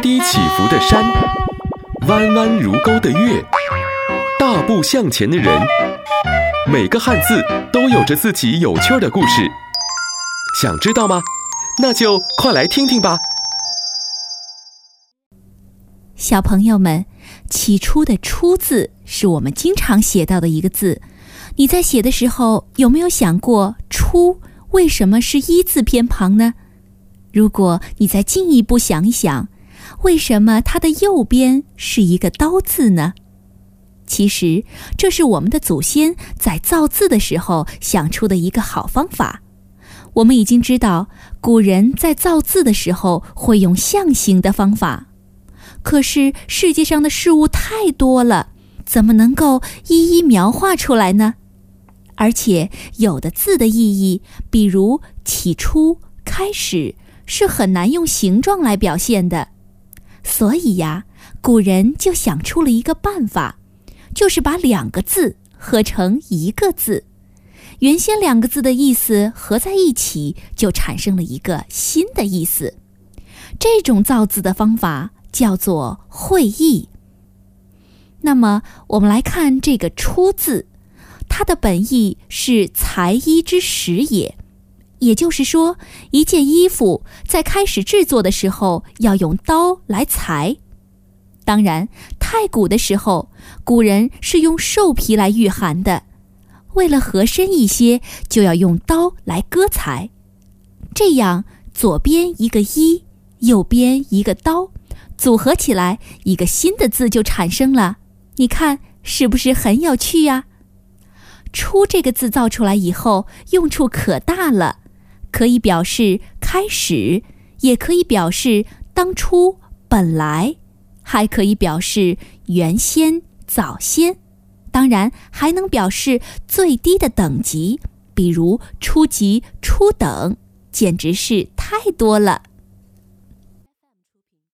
低起伏的山，弯弯如钩的月，大步向前的人，每个汉字都有着自己有趣的故事。想知道吗？那就快来听听吧。小朋友们，起初的“初”字是我们经常写到的一个字。你在写的时候有没有想过“初”为什么是一字偏旁呢？如果你再进一步想一想，为什么它的右边是一个刀字呢？其实这是我们的祖先在造字的时候想出的一个好方法。我们已经知道，古人在造字的时候会用象形的方法，可是世界上的事物太多了，怎么能够一一描画出来呢？而且有的字的意义，比如起初、开始。是很难用形状来表现的，所以呀，古人就想出了一个办法，就是把两个字合成一个字。原先两个字的意思合在一起，就产生了一个新的意思。这种造字的方法叫做会意。那么，我们来看这个“出”字，它的本意是裁衣之时也。也就是说，一件衣服在开始制作的时候要用刀来裁。当然，太古的时候，古人是用兽皮来御寒的，为了合身一些，就要用刀来割裁。这样，左边一个“一”，右边一个刀，组合起来，一个新的字就产生了。你看，是不是很有趣呀？“出”这个字造出来以后，用处可大了。可以表示开始，也可以表示当初、本来，还可以表示原先、早先，当然还能表示最低的等级，比如初级、初等，简直是太多了。